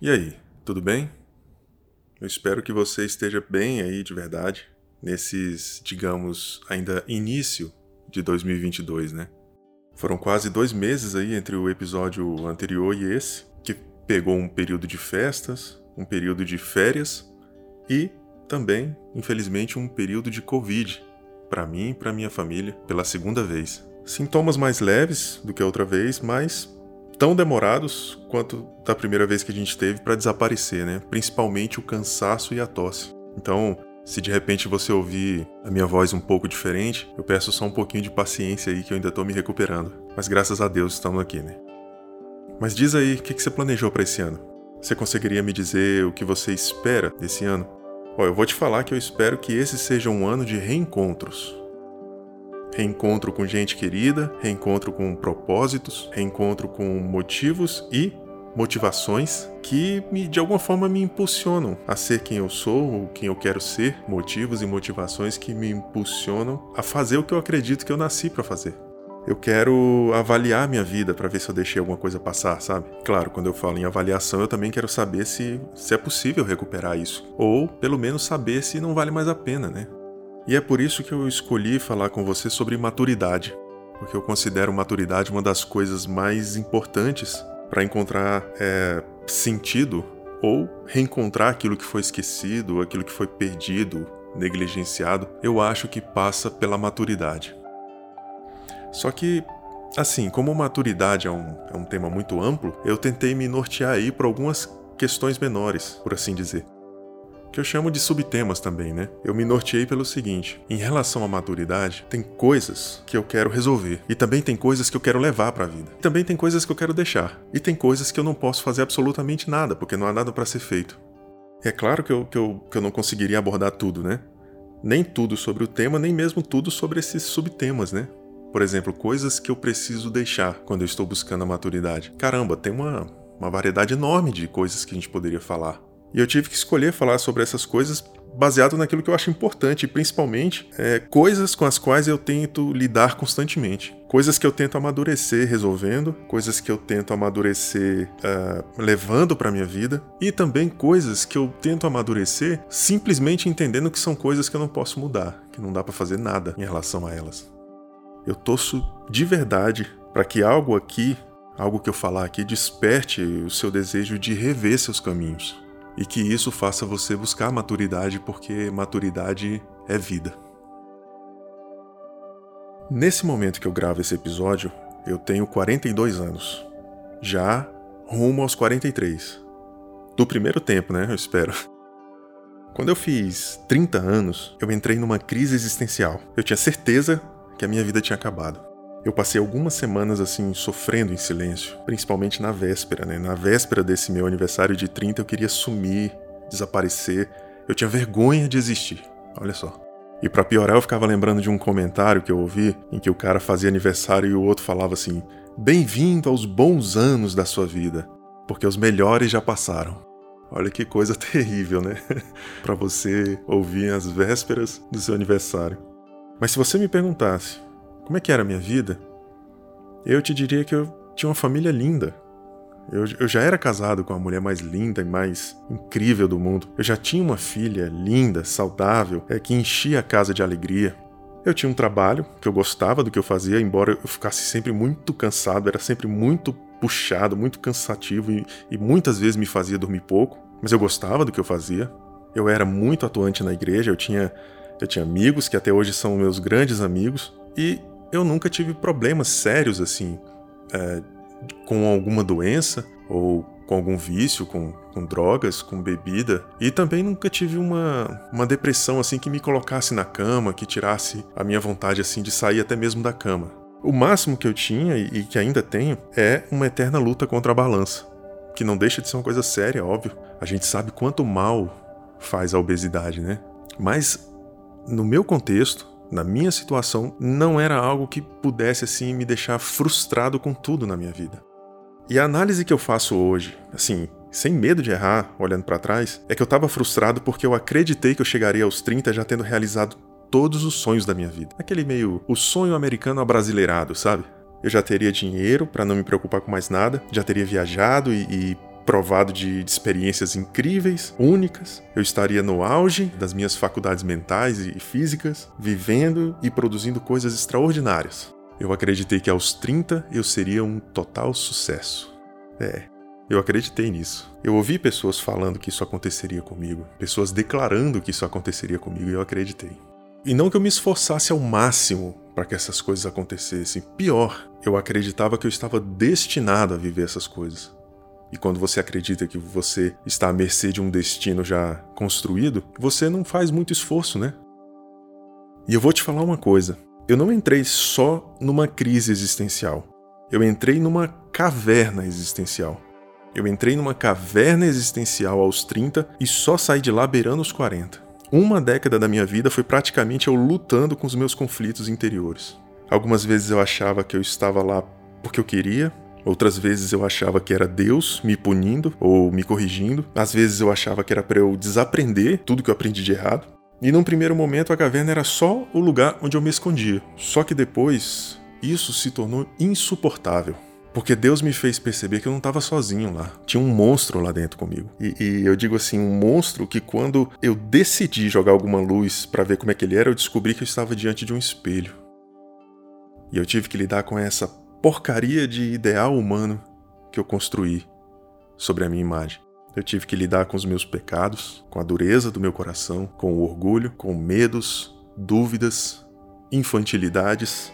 E aí, tudo bem? Eu espero que você esteja bem aí de verdade, nesses, digamos, ainda início de 2022, né? Foram quase dois meses aí entre o episódio anterior e esse, que pegou um período de festas, um período de férias e também, infelizmente, um período de Covid, para mim e para minha família, pela segunda vez. Sintomas mais leves do que a outra vez, mas tão demorados quanto da primeira vez que a gente teve para desaparecer, né? Principalmente o cansaço e a tosse. Então, se de repente você ouvir a minha voz um pouco diferente, eu peço só um pouquinho de paciência aí que eu ainda tô me recuperando. Mas graças a Deus estamos aqui, né? Mas diz aí, o que, que você planejou para esse ano? Você conseguiria me dizer o que você espera desse ano? Ó, eu vou te falar que eu espero que esse seja um ano de reencontros. Reencontro com gente querida, reencontro com propósitos, reencontro com motivos e motivações que me, de alguma forma me impulsionam a ser quem eu sou ou quem eu quero ser, motivos e motivações que me impulsionam a fazer o que eu acredito que eu nasci para fazer. Eu quero avaliar minha vida para ver se eu deixei alguma coisa passar, sabe? Claro, quando eu falo em avaliação, eu também quero saber se, se é possível recuperar isso. Ou, pelo menos, saber se não vale mais a pena, né? E é por isso que eu escolhi falar com você sobre maturidade, porque eu considero maturidade uma das coisas mais importantes para encontrar é, sentido ou reencontrar aquilo que foi esquecido, aquilo que foi perdido, negligenciado. Eu acho que passa pela maturidade. Só que, assim, como maturidade é um, é um tema muito amplo, eu tentei me nortear aí para algumas questões menores, por assim dizer que eu chamo de subtemas também, né? Eu me norteei pelo seguinte: em relação à maturidade, tem coisas que eu quero resolver e também tem coisas que eu quero levar para a vida. E também tem coisas que eu quero deixar e tem coisas que eu não posso fazer absolutamente nada porque não há nada para ser feito. É claro que eu, que, eu, que eu não conseguiria abordar tudo, né? Nem tudo sobre o tema, nem mesmo tudo sobre esses subtemas, né? Por exemplo, coisas que eu preciso deixar quando eu estou buscando a maturidade. Caramba, tem uma, uma variedade enorme de coisas que a gente poderia falar. E eu tive que escolher falar sobre essas coisas baseado naquilo que eu acho importante, principalmente é, coisas com as quais eu tento lidar constantemente. Coisas que eu tento amadurecer resolvendo, coisas que eu tento amadurecer uh, levando para minha vida, e também coisas que eu tento amadurecer simplesmente entendendo que são coisas que eu não posso mudar, que não dá para fazer nada em relação a elas. Eu torço de verdade para que algo aqui, algo que eu falar aqui, desperte o seu desejo de rever seus caminhos e que isso faça você buscar maturidade, porque maturidade é vida. Nesse momento que eu gravo esse episódio, eu tenho 42 anos, já rumo aos 43. Do primeiro tempo, né? Eu espero. Quando eu fiz 30 anos, eu entrei numa crise existencial. Eu tinha certeza que a minha vida tinha acabado. Eu passei algumas semanas assim sofrendo em silêncio, principalmente na véspera, né? Na véspera desse meu aniversário de 30 eu queria sumir, desaparecer. Eu tinha vergonha de existir. Olha só. E para piorar, eu ficava lembrando de um comentário que eu ouvi em que o cara fazia aniversário e o outro falava assim: "Bem-vindo aos bons anos da sua vida, porque os melhores já passaram". Olha que coisa terrível, né? para você ouvir as vésperas do seu aniversário. Mas se você me perguntasse como é que era a minha vida? Eu te diria que eu tinha uma família linda. Eu, eu, já era casado com a mulher mais linda e mais incrível do mundo. Eu já tinha uma filha linda, saudável, é, que enchia a casa de alegria. Eu tinha um trabalho que eu gostava do que eu fazia, embora eu ficasse sempre muito cansado, era sempre muito puxado, muito cansativo e, e muitas vezes me fazia dormir pouco, mas eu gostava do que eu fazia. Eu era muito atuante na igreja, eu tinha, eu tinha amigos que até hoje são meus grandes amigos, e eu nunca tive problemas sérios assim, é, com alguma doença ou com algum vício, com, com drogas, com bebida. E também nunca tive uma, uma depressão assim que me colocasse na cama, que tirasse a minha vontade assim de sair até mesmo da cama. O máximo que eu tinha e, e que ainda tenho é uma eterna luta contra a balança, que não deixa de ser uma coisa séria, óbvio. A gente sabe quanto mal faz a obesidade, né? Mas no meu contexto, na minha situação, não era algo que pudesse assim me deixar frustrado com tudo na minha vida. E a análise que eu faço hoje, assim, sem medo de errar, olhando para trás, é que eu estava frustrado porque eu acreditei que eu chegaria aos 30 já tendo realizado todos os sonhos da minha vida. Aquele meio o sonho americano abrasileirado, sabe? Eu já teria dinheiro para não me preocupar com mais nada, já teria viajado e, e provado de, de, experiências incríveis, únicas. Eu estaria no auge das minhas faculdades mentais e físicas, vivendo e produzindo coisas extraordinárias. Eu acreditei que aos 30 eu seria um total sucesso. É, eu acreditei nisso. Eu ouvi pessoas falando que isso aconteceria comigo, pessoas declarando que isso aconteceria comigo e eu acreditei. E não que eu me esforçasse ao máximo para que essas coisas acontecessem. Pior, eu acreditava que eu estava destinado a viver essas coisas. E quando você acredita que você está à mercê de um destino já construído, você não faz muito esforço, né? E eu vou te falar uma coisa: eu não entrei só numa crise existencial. Eu entrei numa caverna existencial. Eu entrei numa caverna existencial aos 30 e só saí de lá beirando os 40. Uma década da minha vida foi praticamente eu lutando com os meus conflitos interiores. Algumas vezes eu achava que eu estava lá porque eu queria, Outras vezes eu achava que era Deus me punindo ou me corrigindo. Às vezes eu achava que era para eu desaprender tudo que eu aprendi de errado. E num primeiro momento a caverna era só o lugar onde eu me escondia. Só que depois isso se tornou insuportável. Porque Deus me fez perceber que eu não estava sozinho lá. Tinha um monstro lá dentro comigo. E, e, eu digo assim, um monstro que quando eu decidi jogar alguma luz para ver como é que ele era, eu descobri que eu estava diante de um espelho. E eu tive que lidar com essa porcaria de ideal humano que eu construí sobre a minha imagem. Eu tive que lidar com os meus pecados, com a dureza do meu coração, com o orgulho, com medos, dúvidas, infantilidades,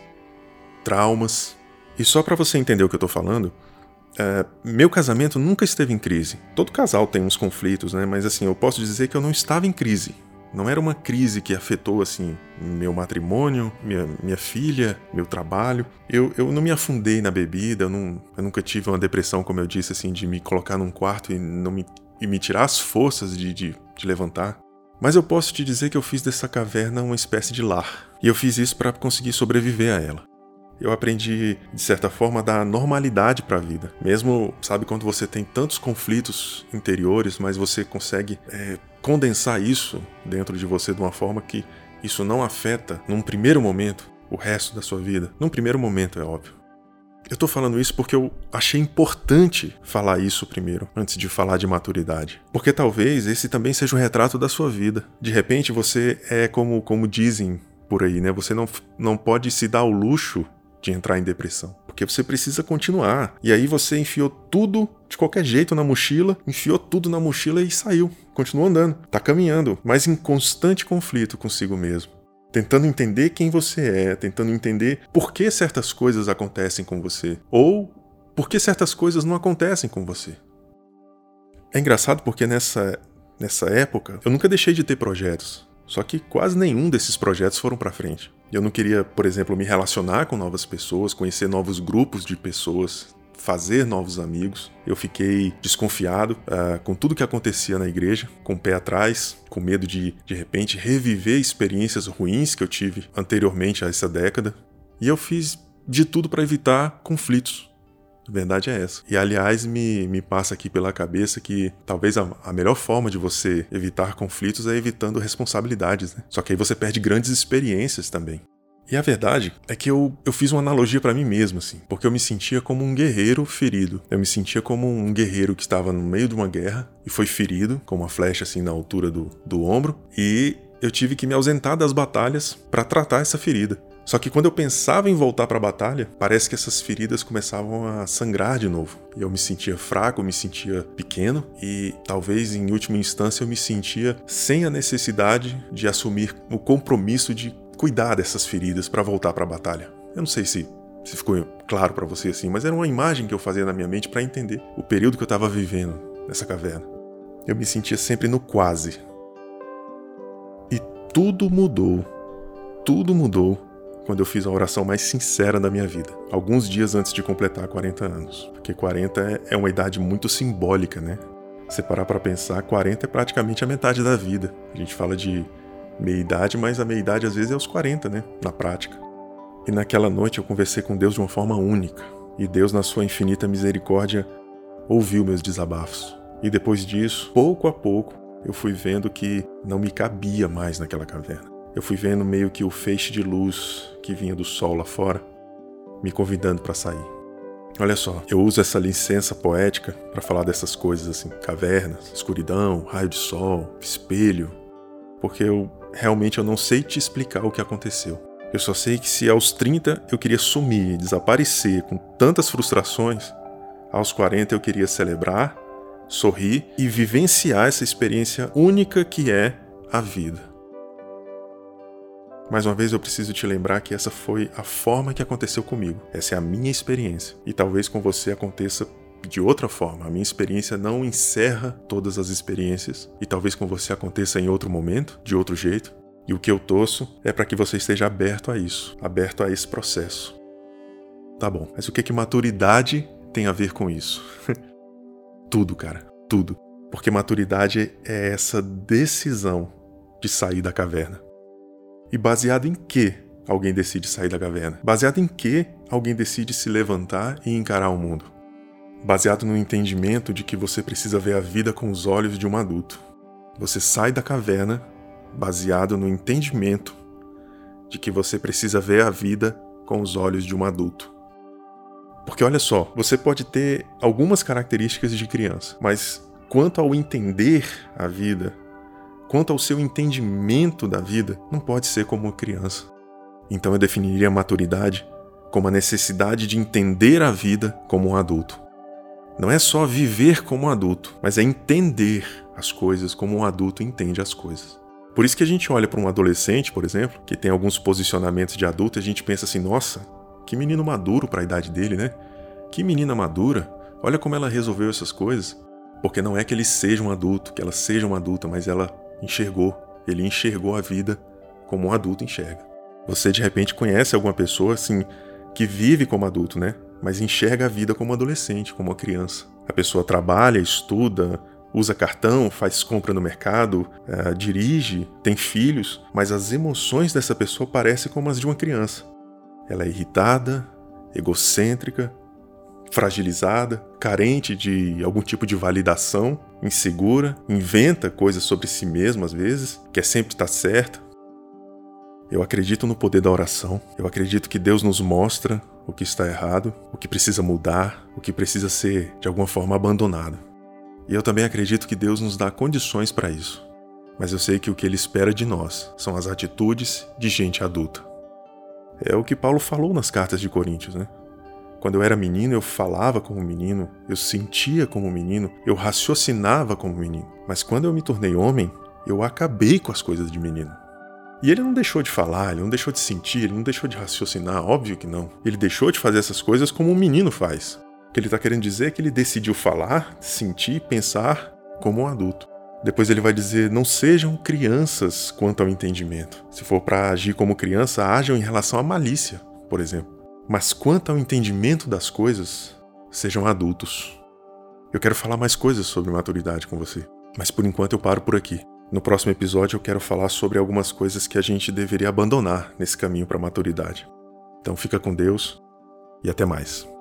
traumas. E só para você entender o que eu tô falando, é, meu casamento nunca esteve em crise. Todo casal tem uns conflitos, né? Mas assim, eu posso dizer que eu não estava em crise. Não era uma crise que afetou assim meu matrimônio, minha, minha filha, meu trabalho. Eu, eu não me afundei na bebida, eu, não, eu nunca tive uma depressão, como eu disse, assim, de me colocar num quarto e, não me, e me tirar as forças de, de, de levantar. Mas eu posso te dizer que eu fiz dessa caverna uma espécie de lar. E eu fiz isso para conseguir sobreviver a ela eu aprendi, de certa forma, a dar normalidade para a vida. Mesmo, sabe, quando você tem tantos conflitos interiores, mas você consegue é, condensar isso dentro de você de uma forma que isso não afeta, num primeiro momento, o resto da sua vida. Num primeiro momento, é óbvio. Eu tô falando isso porque eu achei importante falar isso primeiro, antes de falar de maturidade. Porque talvez esse também seja um retrato da sua vida. De repente você é como, como dizem por aí, né? Você não, não pode se dar o luxo de entrar em depressão. Porque você precisa continuar. E aí você enfiou tudo de qualquer jeito na mochila, enfiou tudo na mochila e saiu. Continuou andando, tá caminhando, mas em constante conflito consigo mesmo. Tentando entender quem você é, tentando entender por que certas coisas acontecem com você. Ou por que certas coisas não acontecem com você. É engraçado porque nessa, nessa época eu nunca deixei de ter projetos. Só que quase nenhum desses projetos foram para frente. Eu não queria, por exemplo, me relacionar com novas pessoas, conhecer novos grupos de pessoas, fazer novos amigos. Eu fiquei desconfiado uh, com tudo que acontecia na igreja, com o pé atrás, com medo de, de repente, reviver experiências ruins que eu tive anteriormente a essa década. E eu fiz de tudo para evitar conflitos. A verdade é essa. E aliás, me, me passa aqui pela cabeça que talvez a, a, melhor forma de você evitar conflitos é evitando responsabilidades, né? Só que aí você perde grandes experiências também. E a verdade é que eu, eu fiz uma analogia para mim mesmo, assim, porque eu me sentia como um guerreiro ferido. Eu me sentia como um guerreiro que estava no meio de uma guerra e foi ferido, com uma flecha assim na altura do, do ombro, e eu tive que me ausentar das batalhas para tratar essa ferida. Só que quando eu pensava em voltar para a batalha, parece que essas feridas começavam a sangrar de novo. Eu me sentia fraco, eu me sentia pequeno e talvez em última instância eu me sentia sem a necessidade de assumir o compromisso de cuidar dessas feridas para voltar para a batalha. Eu não sei se se ficou claro para você assim, mas era uma imagem que eu fazia na minha mente para entender o período que eu estava vivendo nessa caverna. Eu me sentia sempre no quase. E tudo mudou. Tudo mudou quando eu fiz a oração mais sincera da minha vida, alguns dias antes de completar 40 anos. Porque 40 é uma idade muito simbólica, né? Se parar para pensar, 40 é praticamente a metade da vida. A gente fala de meia-idade, mas a meia-idade às vezes é aos 40, né? Na prática. E naquela noite eu conversei com Deus de uma forma única. E Deus, na sua infinita misericórdia, ouviu meus desabafos. E depois disso, pouco a pouco, eu fui vendo que não me cabia mais naquela caverna. Eu fui vendo meio que o feixe de luz que vinha do sol lá fora, me convidando para sair. Olha só, eu uso essa licença poética para falar dessas coisas assim, cavernas, escuridão, raio de sol, espelho, porque eu realmente eu não sei te explicar o que aconteceu. Eu só sei que se aos 30 eu queria sumir, desaparecer com tantas frustrações, aos 40 eu queria celebrar, sorrir e vivenciar essa experiência única que é a vida. Mais uma vez eu preciso te lembrar que essa foi a forma que aconteceu comigo. Essa é a minha experiência. E talvez com você aconteça de outra forma. A minha experiência não encerra todas as experiências e talvez com você aconteça em outro momento, de outro jeito. E o que eu torço é para que você esteja aberto a isso, aberto a esse processo. Tá bom, mas o que que maturidade tem a ver com isso? tudo, cara, tudo. Porque maturidade é essa decisão de sair da caverna. E baseado em que alguém decide sair da caverna? Baseado em que alguém decide se levantar e encarar o mundo? Baseado no entendimento de que você precisa ver a vida com os olhos de um adulto. Você sai da caverna baseado no entendimento de que você precisa ver a vida com os olhos de um adulto. Porque olha só, você pode ter algumas características de criança, mas quanto ao entender a vida, quanto ao seu entendimento da vida, não pode ser como criança. Então eu definiria a maturidade como a necessidade de entender a vida como um adulto. Não é só viver como adulto, mas é entender as coisas como um adulto entende as coisas. Por isso que a gente olha para um adolescente, por exemplo, que tem alguns posicionamentos de adulto, e a gente pensa assim: nossa, que menino maduro para a idade dele, né? Que menina madura, olha como ela resolveu essas coisas. Porque não é que ele seja um adulto, que ela seja uma adulta, mas ela enxergou. Ele enxergou a vida como um adulto enxerga. Você de repente conhece alguma pessoa assim que vive como adulto, né? Mas enxerga a vida como adolescente, como uma criança. A pessoa trabalha, estuda, usa cartão, faz compra no mercado, uh, dirige, tem filhos, mas as emoções dessa pessoa parecem como as de uma criança. Ela é irritada, egocêntrica, fragilizada, carente de algum tipo de validação, insegura, inventa coisas sobre si mesma às vezes, quer sempre estar certa. Eu acredito no poder da oração. Eu acredito que Deus nos mostra o que está errado, o que precisa mudar, o que precisa ser de alguma forma abandonado. E eu também acredito que Deus nos dá condições para isso. Mas eu sei que o que ele espera de nós são as atitudes de gente adulta. É o que Paulo falou nas cartas de Coríntios, né? Quando eu era menino, eu falava como menino, eu sentia como menino, eu raciocinava como menino. Mas quando eu me tornei homem, eu acabei com as coisas de menino. E ele não deixou de falar, ele não deixou de sentir, ele não deixou de raciocinar, óbvio que não. Ele deixou de fazer essas coisas como um menino faz. O que ele está querendo dizer é que ele decidiu falar, sentir, pensar como um adulto. Depois ele vai dizer: não sejam crianças quanto ao entendimento. Se for para agir como criança, ajam em relação à malícia, por exemplo. Mas quanto ao entendimento das coisas, sejam adultos. Eu quero falar mais coisas sobre maturidade com você, mas por enquanto eu paro por aqui. No próximo episódio eu quero falar sobre algumas coisas que a gente deveria abandonar nesse caminho para a maturidade. Então fica com Deus e até mais.